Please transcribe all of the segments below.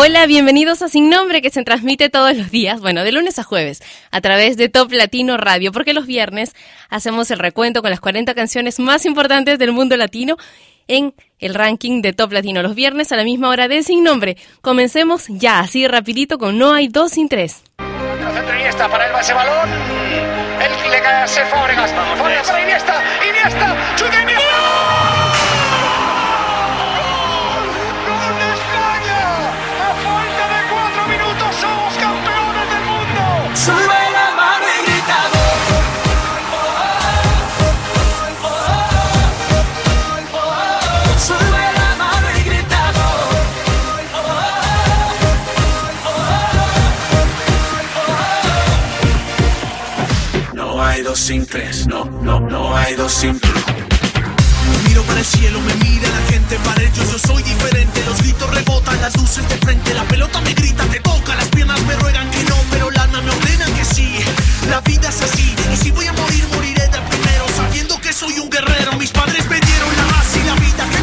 Hola, bienvenidos a Sin Nombre que se transmite todos los días, bueno, de lunes a jueves, a través de Top Latino Radio, porque los viernes hacemos el recuento con las 40 canciones más importantes del mundo latino en el ranking de Top Latino los viernes a la misma hora de Sin Nombre. Comencemos ya, así rapidito con No hay dos sin tres. Iniesta para el ese balón. El le cae a Fábregas. Iniesta. Iniesta. Iniesta. Sin tres, no, no, no hay dos sin tres. Miro para el cielo, me mira la gente, para ellos yo soy diferente. Los gritos rebotan, las luces de frente, la pelota me grita, te toca, las piernas me ruegan que no, pero la alma me ordena que sí. La vida es así, y si voy a morir, moriré de primero, sabiendo que soy un guerrero. Mis padres me dieron la raza y la vida, ¿qué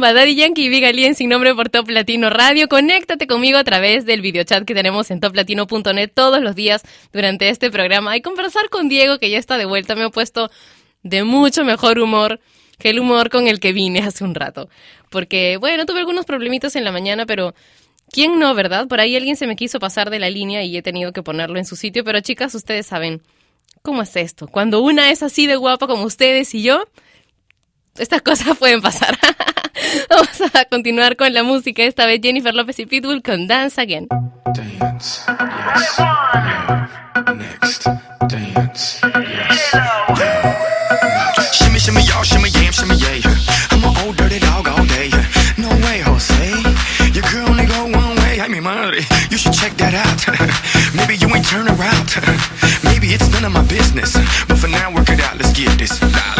Daddy Yankee y Big Alien sin nombre por Top Latino Radio. Conéctate conmigo a través del videochat que tenemos en toplatino.net todos los días durante este programa y conversar con Diego que ya está de vuelta. Me ha puesto de mucho mejor humor que el humor con el que vine hace un rato. Porque, bueno, tuve algunos problemitas en la mañana, pero ¿quién no, verdad? Por ahí alguien se me quiso pasar de la línea y he tenido que ponerlo en su sitio. Pero chicas, ustedes saben, ¿cómo es esto? Cuando una es así de guapa como ustedes y yo, estas cosas pueden pasar. Vamos a continuar con la música. Esta vez Jennifer López y Pitbull con Dance Again. Dance, yes, next, dance, yes. Shimmy, shimmy, y'all, shimmy, yam, shimmy, yeah. I'm an old dirty dog all day. No way, Jose. Your girl only go one way. Ay, mi madre, you should check that out. Maybe you ain't turn around. Maybe it's none of my business. But for now, work it out. Let's get this.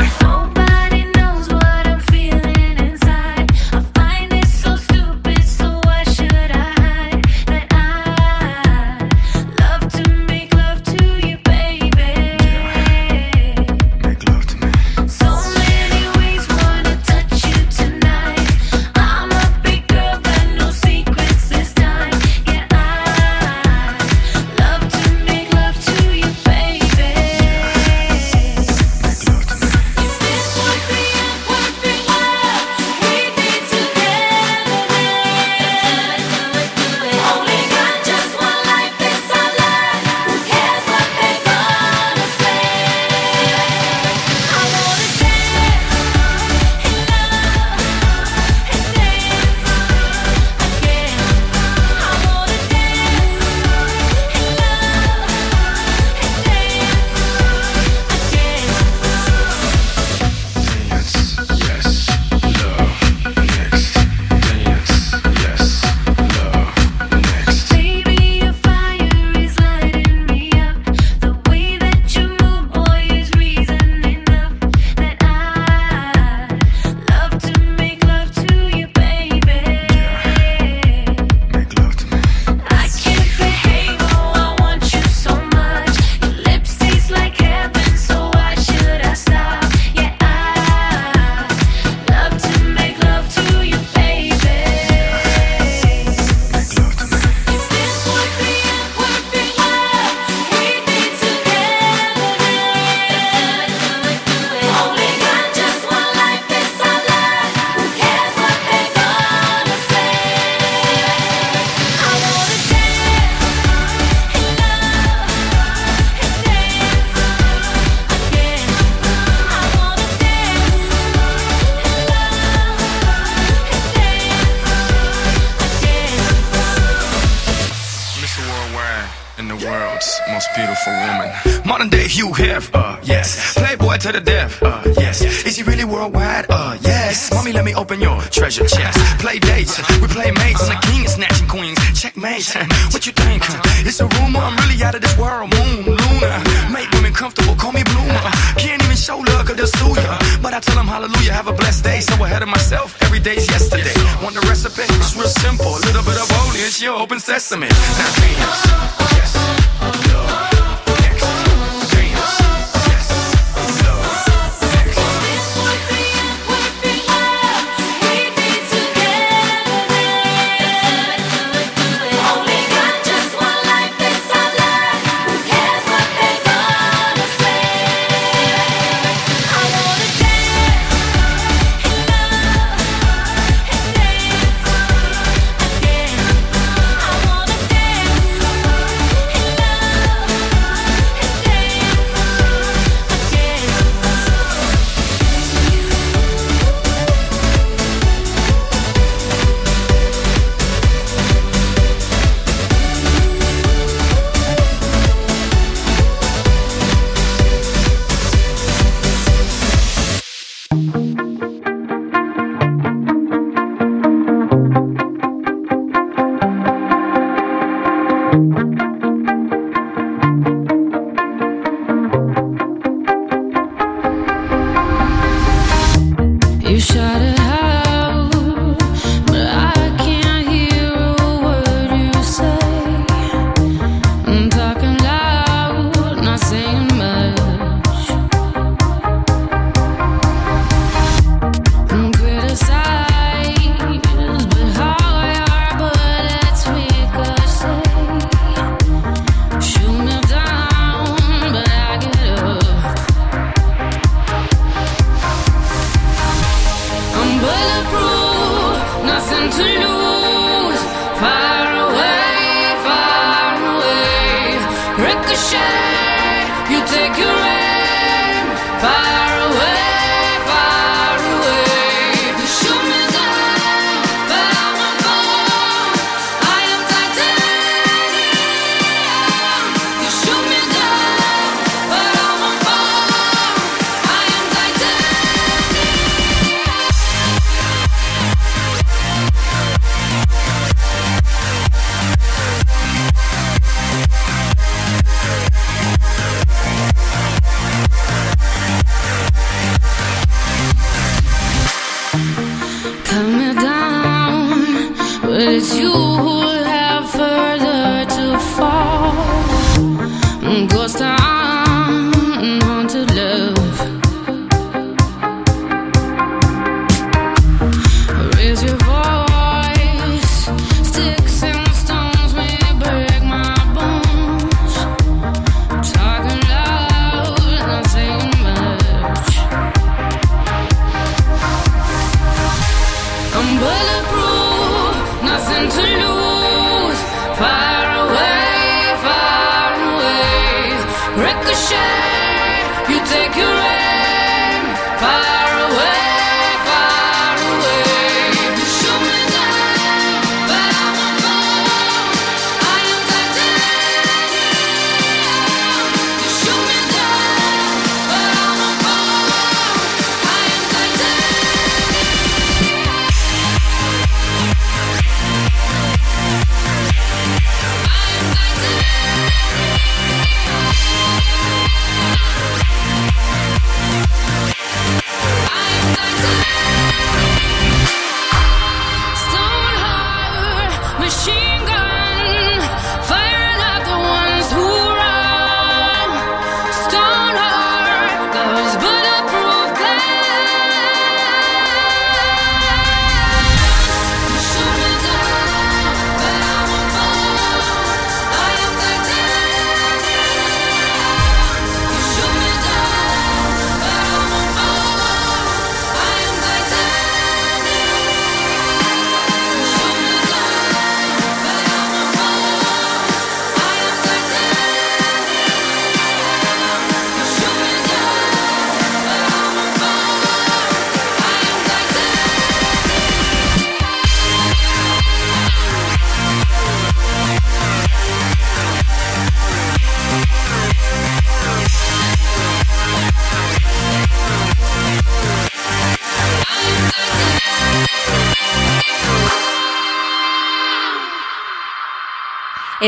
Modern day Hugh Hef, uh, yes. Playboy to the death, uh, yes. Is he really worldwide? Uh, yes. Mommy, let me open your treasure chest. Play dates, we play mates. I'm the king of snatching queens. Checkmate. What you think? It's a rumor, I'm really out of this world. Moon, Luna. Make women comfortable, call me Bloomer. Can't even show love, cause they'll sue ya. But I tell them hallelujah, have a blessed day. So ahead of myself, every day's yesterday. Want the recipe? It's real simple. A little bit of holy, it's your open sesame. Now. Yes.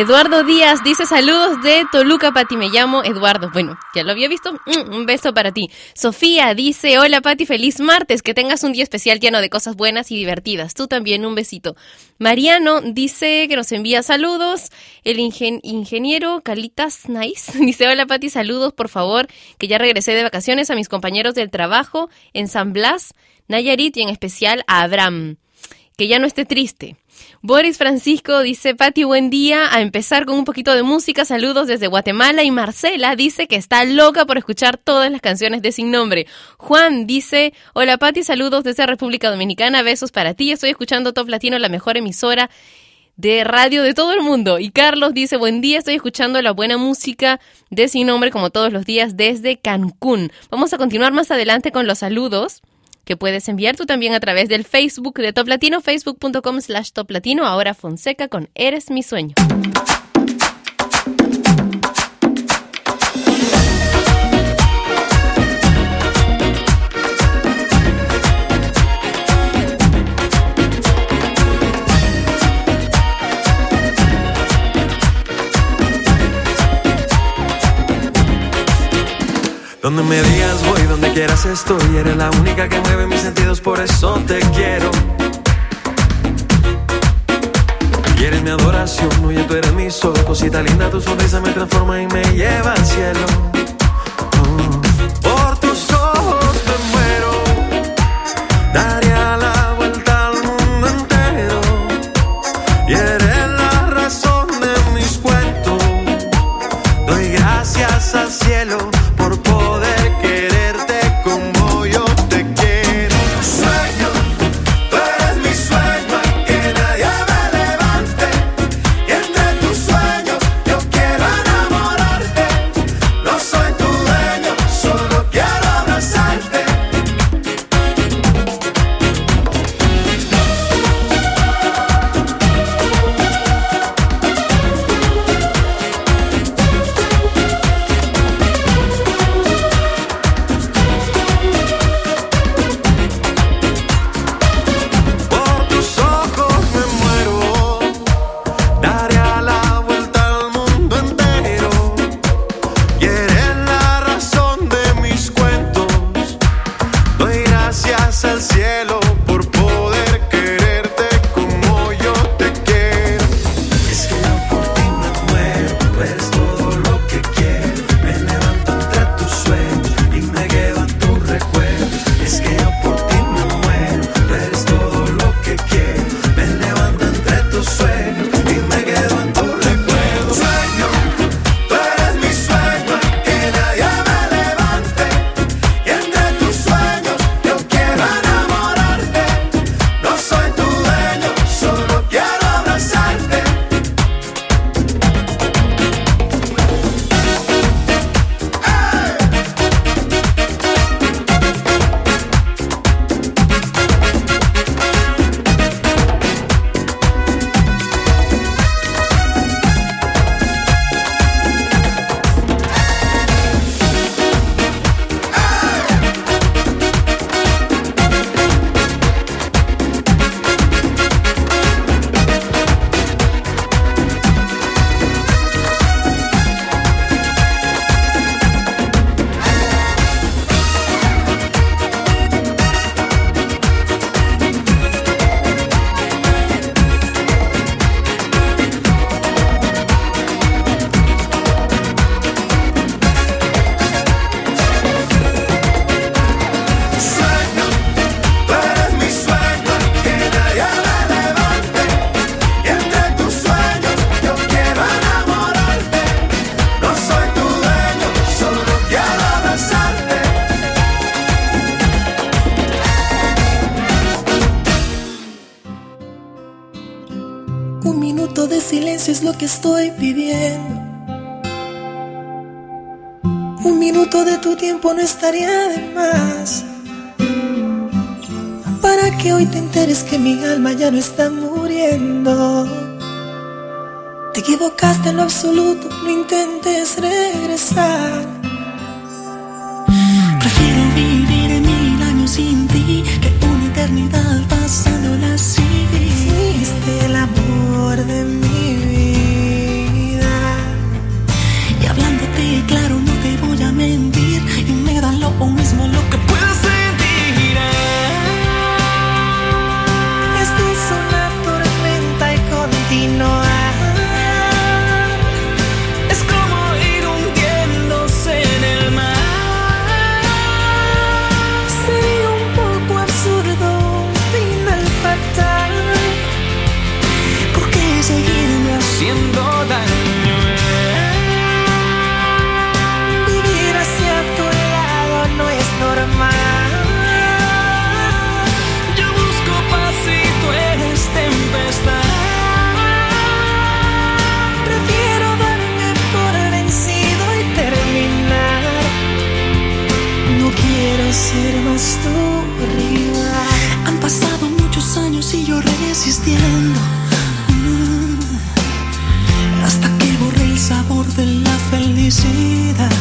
Eduardo Díaz dice saludos de Toluca, Pati. Me llamo Eduardo. Bueno, ya lo había visto. Mm, un beso para ti. Sofía dice: Hola, Pati. Feliz martes. Que tengas un día especial lleno de cosas buenas y divertidas. Tú también, un besito. Mariano dice que nos envía saludos. El ingen- ingeniero Calitas Nice dice: Hola, Pati. Saludos, por favor. Que ya regresé de vacaciones a mis compañeros del trabajo en San Blas, Nayarit y en especial a Abraham. Que ya no esté triste. Boris Francisco dice, Pati, buen día. A empezar con un poquito de música, saludos desde Guatemala. Y Marcela dice que está loca por escuchar todas las canciones de Sin Nombre. Juan dice, hola Pati, saludos desde República Dominicana, besos para ti. Estoy escuchando Top Latino, la mejor emisora de radio de todo el mundo. Y Carlos dice, buen día, estoy escuchando la buena música de Sin Nombre como todos los días desde Cancún. Vamos a continuar más adelante con los saludos que puedes enviar tú también a través del Facebook de Top Latino, facebook.com slash Top Latino, ahora Fonseca con Eres mi sueño. Donde me donde quieras estoy. Eres la única que mueve mis sentidos, por eso te quiero. Y eres mi adoración, oye, tú eres mi sol. Cosita linda, tu sonrisa me transforma y me lleva al cielo. Estoy pidiendo. Un minuto de tu tiempo no estaría de más. Para que hoy te enteres que mi alma ya no está muriendo. Te equivocaste en lo absoluto, no intentes regresar. Prefiero vivir mil años sin ti que una eternidad pasándola así. Fuiste el amor de mi resistiendo. Mm. Hasta que borré el sabor de la felicidad.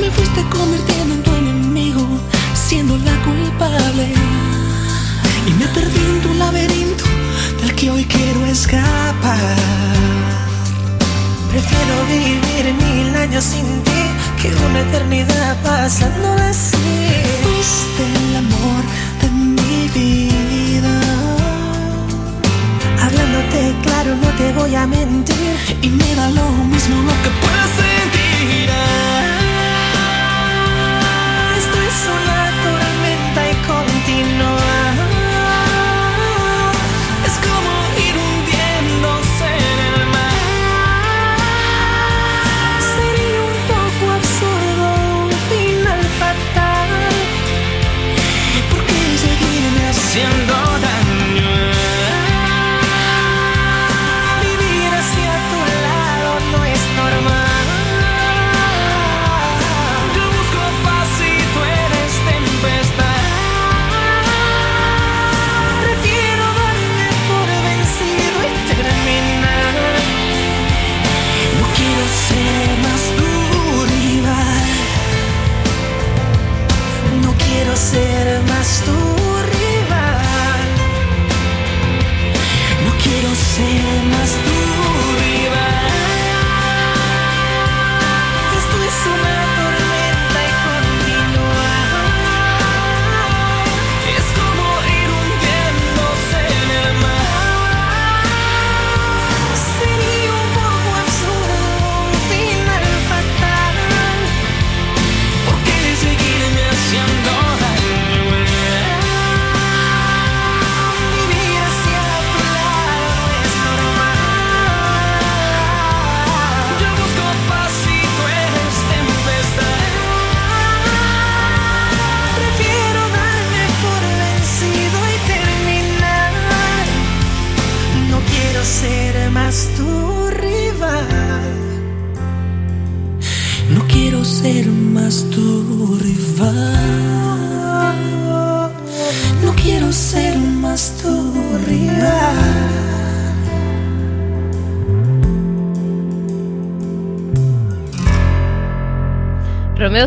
Me fuiste convirtiendo en tu enemigo, siendo la culpable. Y me perdí en tu laberinto del que hoy quiero escapar. Prefiero vivir mil años sin ti que una eternidad pasando así. Fuiste el amor vida. Hablándote claro, no te voy a mentir. Y me da lo mismo lo que puedas sentir. Esto es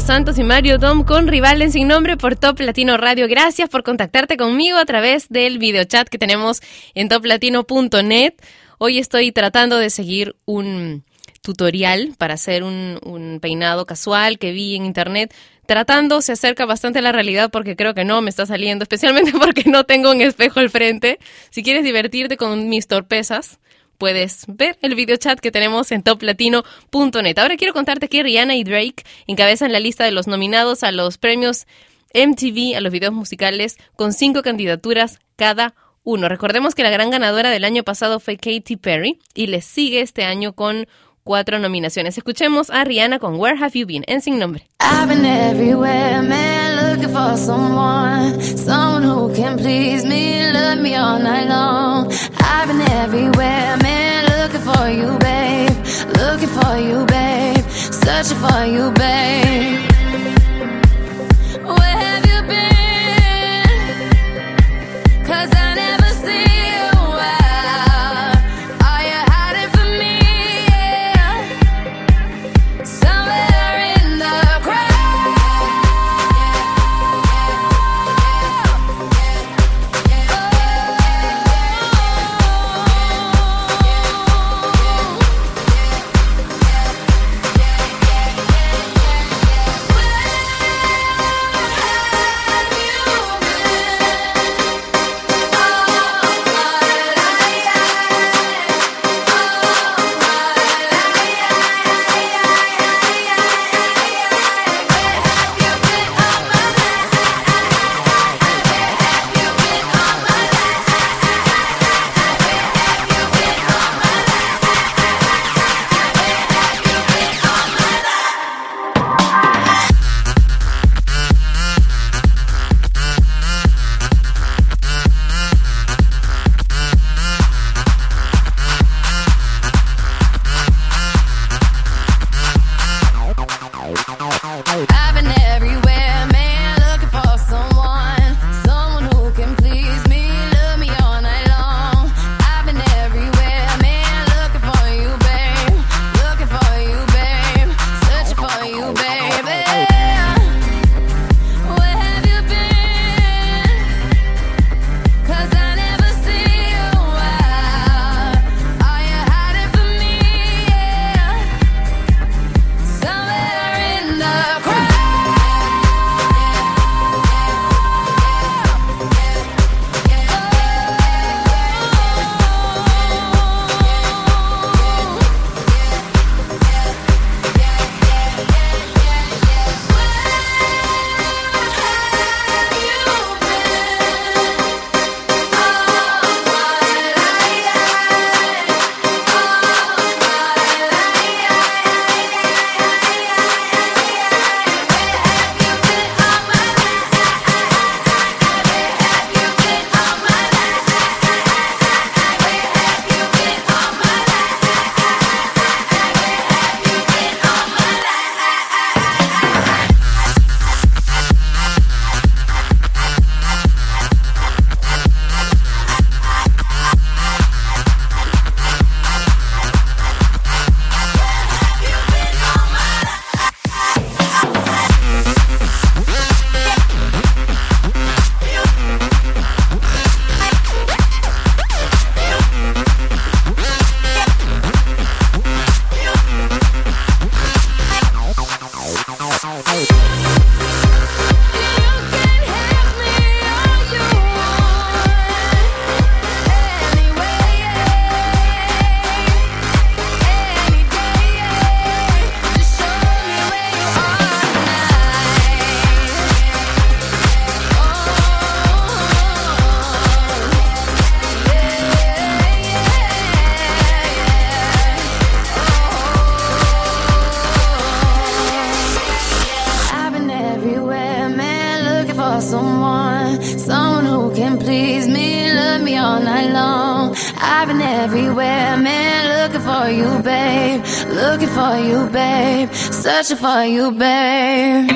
Santos y Mario Dom con Rivales sin nombre por Top Latino Radio. Gracias por contactarte conmigo a través del videochat que tenemos en toplatino.net. Hoy estoy tratando de seguir un tutorial para hacer un peinado casual que vi en internet. Tratando se acerca bastante a la realidad porque creo que no me está saliendo, especialmente porque no tengo un espejo al frente. Si quieres divertirte con mis torpezas, puedes ver el videochat que tenemos en toplatino.net. Ahora quiero contarte que Rihanna y Drake encabezan la lista de los nominados a los premios MTV, a los videos musicales, con cinco candidaturas cada uno. Recordemos que la gran ganadora del año pasado fue Katy Perry y le sigue este año con cuatro nominaciones. Escuchemos a Rihanna con Where Have You Been en Sin Nombre. I've been everywhere, man, looking for someone, someone who can please me, love me all night long. I've been everywhere, man, looking for you, babe, looking for you, babe, searching for you, babe. You, babe.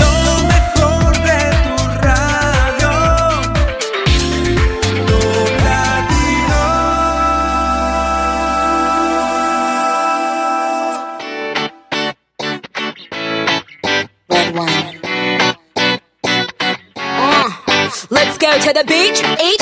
Lo mejor de tu radio. Top Latino. Uh, let's go to the beach, each,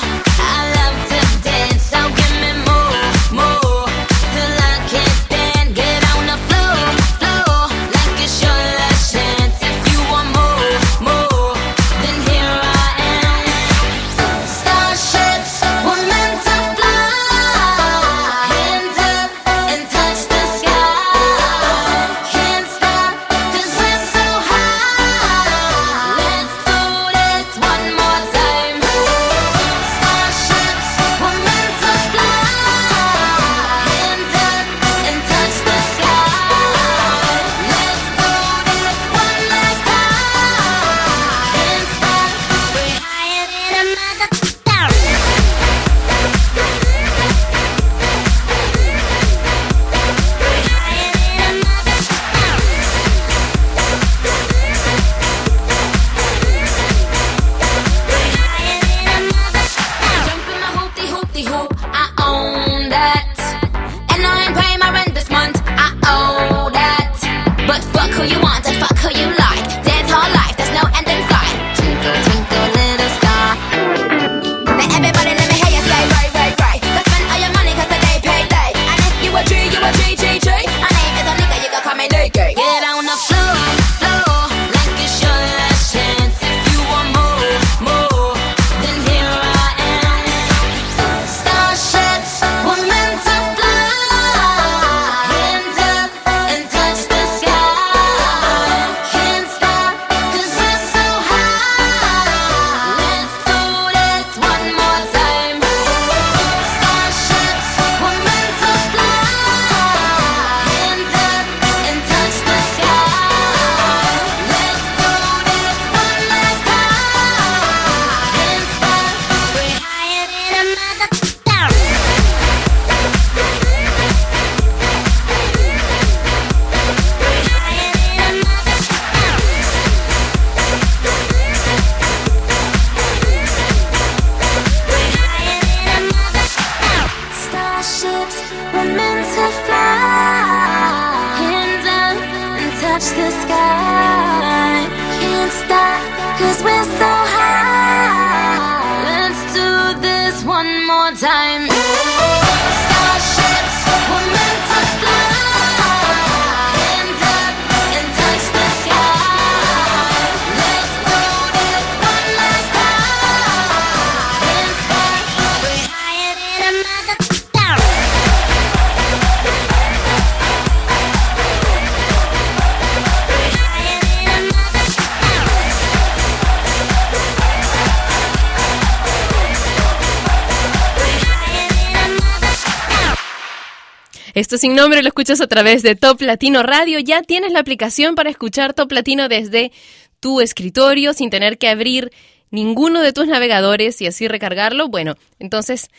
Sin nombre lo escuchas a través de Top Latino Radio. Ya tienes la aplicación para escuchar Top Latino desde tu escritorio sin tener que abrir ninguno de tus navegadores y así recargarlo. Bueno, entonces,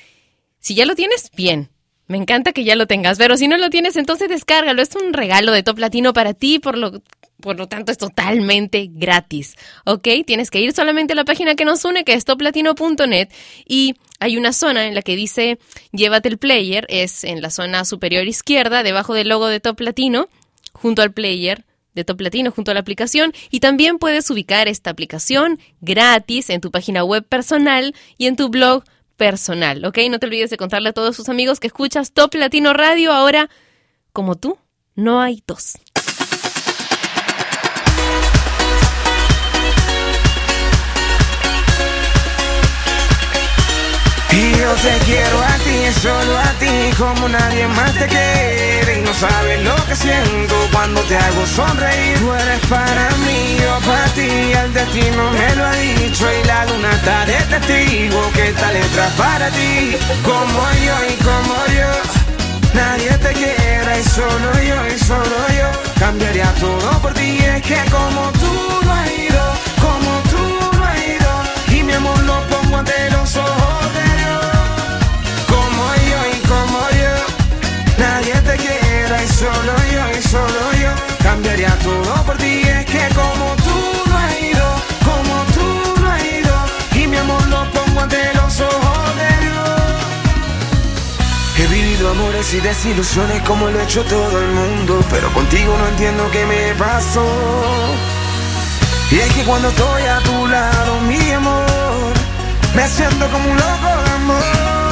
si ya lo tienes, bien. Me encanta que ya lo tengas, pero si no lo tienes, entonces descárgalo. Es un regalo de Top Latino para ti, por lo, por lo tanto es totalmente gratis. ¿Ok? Tienes que ir solamente a la página que nos une, que es toplatino.net, y hay una zona en la que dice llévate el player, es en la zona superior izquierda, debajo del logo de Top Latino, junto al player de Top Latino, junto a la aplicación, y también puedes ubicar esta aplicación gratis en tu página web personal y en tu blog personal, ¿ok? No te olvides de contarle a todos tus amigos que escuchas Top Latino Radio ahora, como tú, no hay dos. Y yo te quiero a ti, solo a ti, como nadie más te quiere. Y no sabes lo que siento cuando te hago sonreír. Tú eres para mí, yo destino me lo ha dicho y la luna está de testigo que esta letra para ti. Como yo y como yo, nadie te quiera y solo yo y solo yo cambiaría todo por ti. Es que como tú no has ido, como tú no has ido y mi amor lo pongo ante los ojos y solo yo y solo yo cambiaría todo por ti. Es que como tú no has ido, como tú no has ido y mi amor lo pongo ante los ojos de Dios. He vivido amores y desilusiones como lo ha hecho todo el mundo, pero contigo no entiendo qué me pasó. Y es que cuando estoy a tu lado, mi amor, me siento como un loco de amor.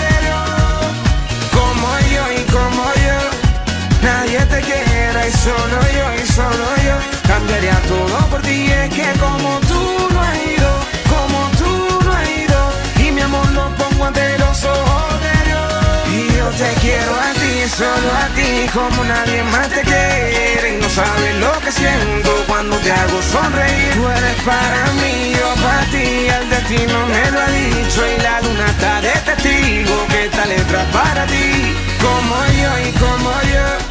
te quiera y solo yo y solo yo cambiaría todo por ti. Es que como tú no has ido, como tú no has ido y mi amor lo pongo ante los ojos de Dios. Y yo te quiero a ti, solo a ti, como nadie más te quiere. Y no sabes lo que siento cuando te hago sonreír. Tú eres para mí, yo para ti, el destino me lo ha dicho. Y la luna está de testigo que esta letra para ti. Como yo y como yo,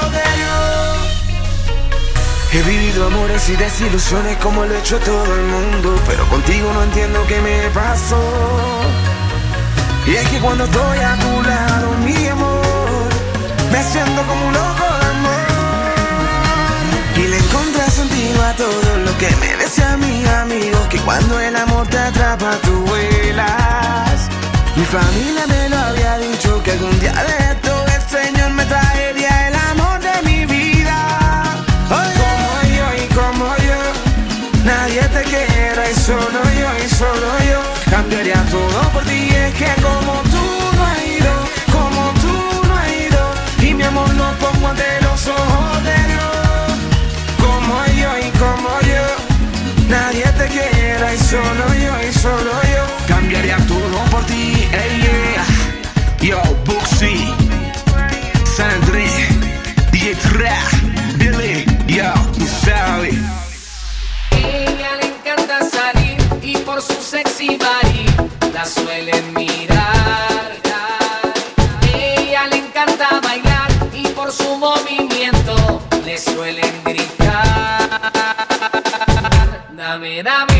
He vivido amores y desilusiones como lo ha hecho todo el mundo, pero contigo no entiendo qué me pasó. Y es que cuando estoy a tu lado, mi amor, me siento como un loco de amor. Y le encontré sentido a todo lo que me decían mis amigos, que cuando el amor te atrapa tú vuelas. Mi familia me lo había dicho que y solo yo y solo yo cambiaría todo por ti. Ey, yeah. Yo, Buxi, San Andrés, Billy, yo, tú. Ella le encanta salir y por su sexy body la suelen Dame,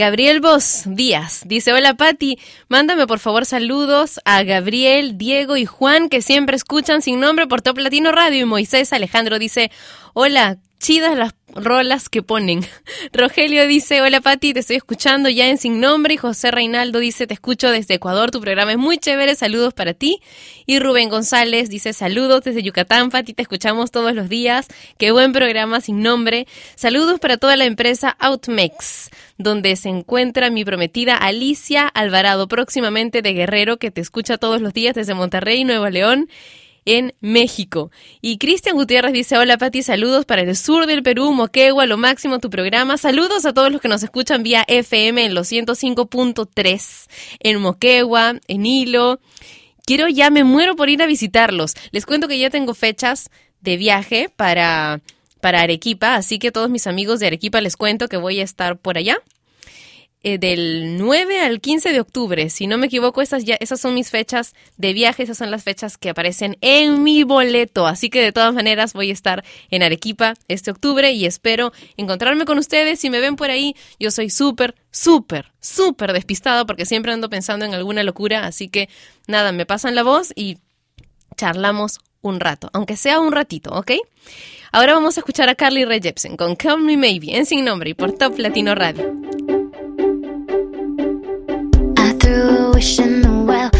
Gabriel Vos Díaz. Dice, hola Patti, mándame por favor saludos a Gabriel, Diego y Juan que siempre escuchan sin nombre por Top Latino Radio y Moisés Alejandro dice, hola, chidas las rolas que ponen. Rogelio dice, hola Patti, te estoy escuchando ya en Sin Nombre José Reinaldo dice, te escucho desde Ecuador, tu programa es muy chévere, saludos para ti. Y Rubén González dice, saludos desde Yucatán, Patti, te escuchamos todos los días, qué buen programa Sin Nombre. Saludos para toda la empresa Outmex, donde se encuentra mi prometida Alicia Alvarado, próximamente de Guerrero, que te escucha todos los días desde Monterrey, Nuevo León en México. Y Cristian Gutiérrez dice, hola Pati, saludos para el sur del Perú, Moquegua, lo máximo tu programa. Saludos a todos los que nos escuchan vía FM en los 105.3 en Moquegua, en Hilo. Quiero ya, me muero por ir a visitarlos. Les cuento que ya tengo fechas de viaje para, para Arequipa, así que a todos mis amigos de Arequipa les cuento que voy a estar por allá eh, del 9 al 15 de octubre. Si no me equivoco, esas, ya, esas son mis fechas de viaje, esas son las fechas que aparecen en mi boleto. Así que de todas maneras voy a estar en Arequipa este octubre y espero encontrarme con ustedes. Si me ven por ahí, yo soy súper, súper, súper despistada porque siempre ando pensando en alguna locura. Así que nada, me pasan la voz y charlamos un rato, aunque sea un ratito, ¿ok? Ahora vamos a escuchar a Carly Rae Jepsen con Call Me Maybe en Sin Nombre y por Top Latino Radio. through a wish in the well.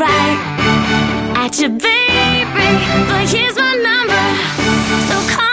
Right at you, baby. But here's my number. So call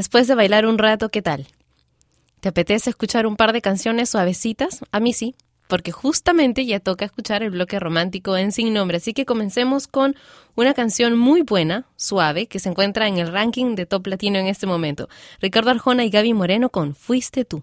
después de bailar un rato, ¿qué tal? ¿Te apetece escuchar un par de canciones suavecitas? A mí sí, porque justamente ya toca escuchar el bloque romántico en Sin Nombre. Así que comencemos con una canción muy buena, suave, que se encuentra en el ranking de Top Latino en este momento. Ricardo Arjona y Gaby Moreno con Fuiste tú.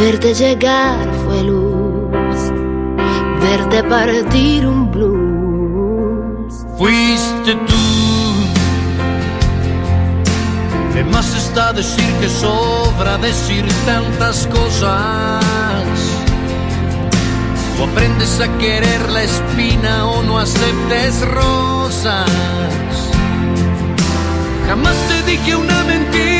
Verte llegar fue luz, verte partir un blues. Fuiste tú. De más está decir que sobra decir tantas cosas. O aprendes a querer la espina o no aceptes rosas. Jamás te dije una mentira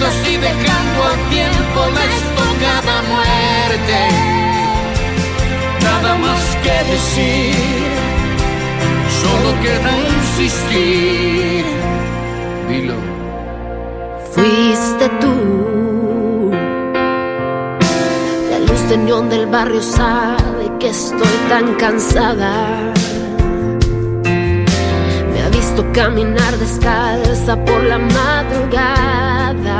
Preguntas y dejando al tiempo la estocada muerte. Nada más que decir, solo queda insistir. Dilo. Fuiste tú. La luz de del barrio sabe que estoy tan cansada. Me ha visto caminar descalza por la madrugada.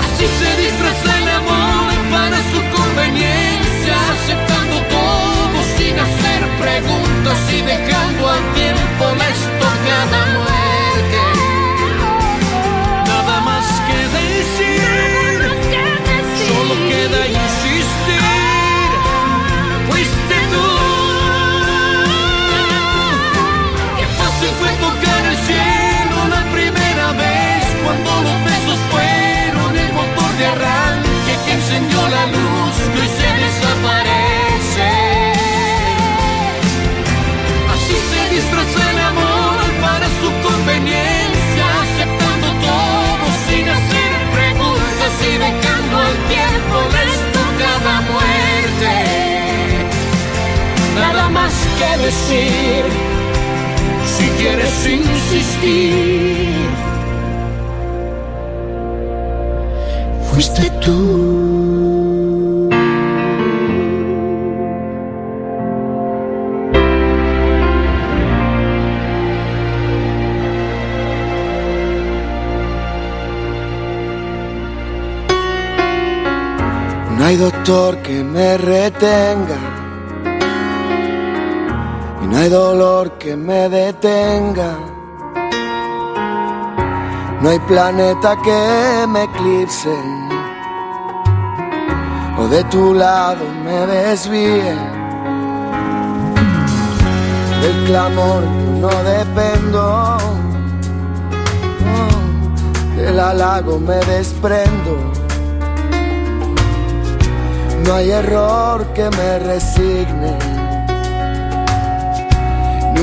Así se disfraza el amor para su conveniencia, aceptando todo sin hacer preguntas y dejando que decir. Si quieres insistir, fuiste tú. No hay doctor que me retenga. No hay dolor que me detenga. No hay planeta que me eclipse. O de tu lado me desvíe. Del clamor no dependo. Del halago me desprendo. No hay error que me resigne,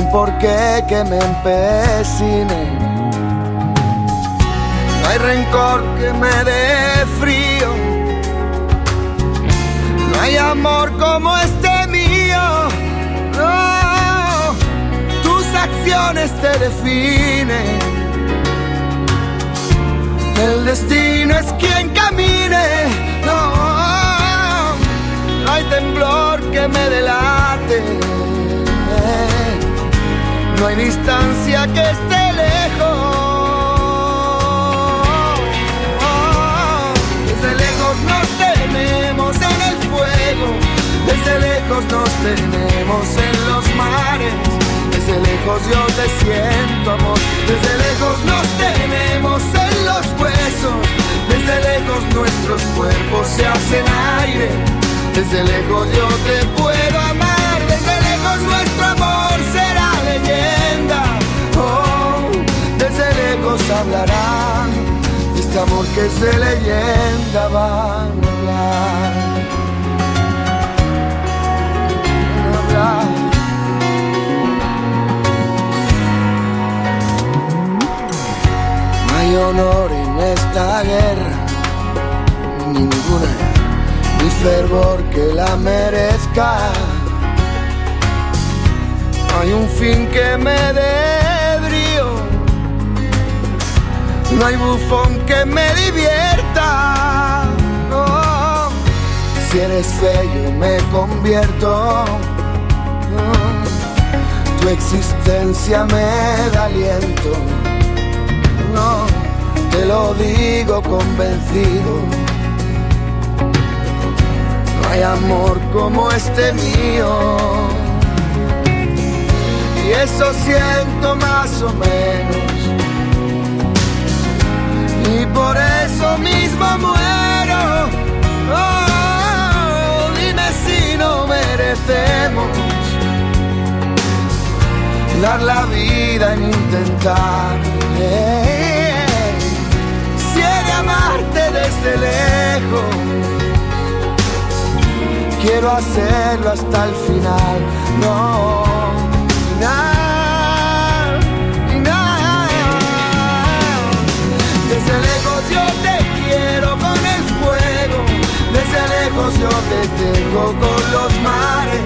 ni un porqué que me empecine. No hay rencor que me dé frío, no hay amor como este mío. No, tus acciones te definen. El destino es quien camine. No, no hay temblor que me delate. No hay distancia que esté lejos. Desde lejos nos tenemos en el fuego. Desde lejos nos tenemos en los mares. Desde lejos yo te siento amor. Desde lejos nos tenemos en los huesos. Desde lejos nuestros cuerpos se hacen aire. Desde lejos yo te puedo amar, desde lejos nuestro amor será leyenda. Oh, desde lejos hablarán de este amor que es leyenda van a hablar. Van a hablar. No hay honor en esta guerra, ni ninguna ni fervor que la merezca. No hay un fin que me dé brío, no hay bufón que me divierta. No, si eres feo me convierto. Tu existencia me da aliento. No, te lo digo convencido. No hay amor como este mío. Y eso siento más o menos. Y por eso mismo muero. Oh, dime si no merecemos dar la vida en intentar. Si he de amarte desde lejos quiero hacerlo hasta el final. No, lejos yo te tengo con los mares.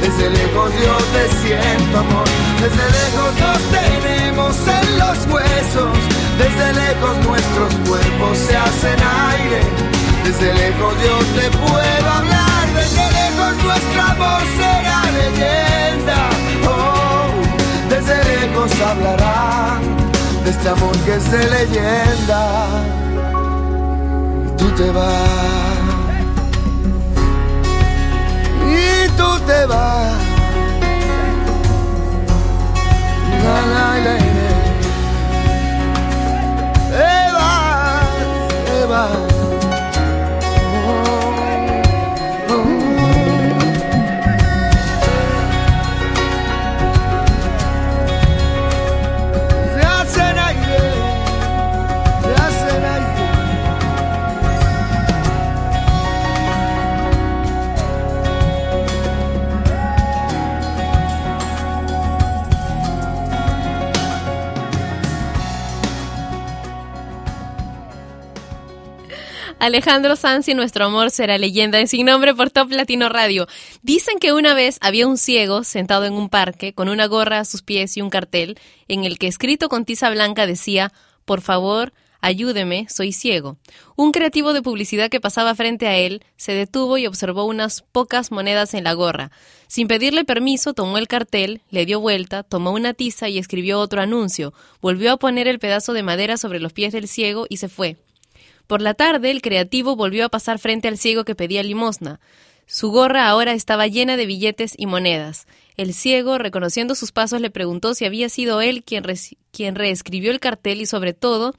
Desde lejos yo te siento amor. Desde lejos nos tenemos en los huesos. Desde lejos nuestros cuerpos se hacen aire. Desde lejos yo te puedo hablar, desde lejos nuestro amor será leyenda. Oh, desde lejos hablarán de este amor que es de leyenda. Tú te vas, tú te vas. La, la, la, la. Te Alejandro Sanz y Nuestro Amor será leyenda en Sin Nombre por Top Latino Radio. Dicen que una vez había un ciego sentado en un parque con una gorra a sus pies y un cartel en el que escrito con tiza blanca decía, por favor, ayúdeme, soy ciego. Un creativo de publicidad que pasaba frente a él se detuvo y observó unas pocas monedas en la gorra. Sin pedirle permiso, tomó el cartel, le dio vuelta, tomó una tiza y escribió otro anuncio. Volvió a poner el pedazo de madera sobre los pies del ciego y se fue. Por la tarde, el creativo volvió a pasar frente al ciego que pedía limosna. Su gorra ahora estaba llena de billetes y monedas. El ciego, reconociendo sus pasos, le preguntó si había sido él quien, reescribió el cartel y, sobre todo,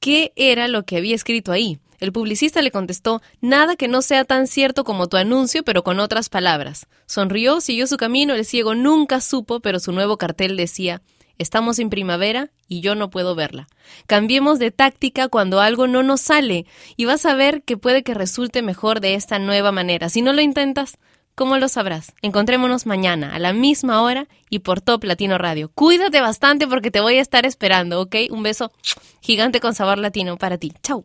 qué era lo que había escrito ahí. El publicista le contestó, nada que no sea tan cierto como tu anuncio, pero con otras palabras. Sonrió, siguió su camino, el ciego nunca supo, pero su nuevo cartel decía, estamos en primavera y yo no puedo verla. Cambiemos de táctica cuando algo no nos sale y vas a ver que puede que resulte mejor de esta nueva manera. Si no lo intentas, ¿cómo lo sabrás? Encontrémonos mañana a la misma hora y por Top Latino Radio. Cuídate bastante porque te voy a estar esperando, ¿ok? Un beso gigante con sabor latino para ti. Chau.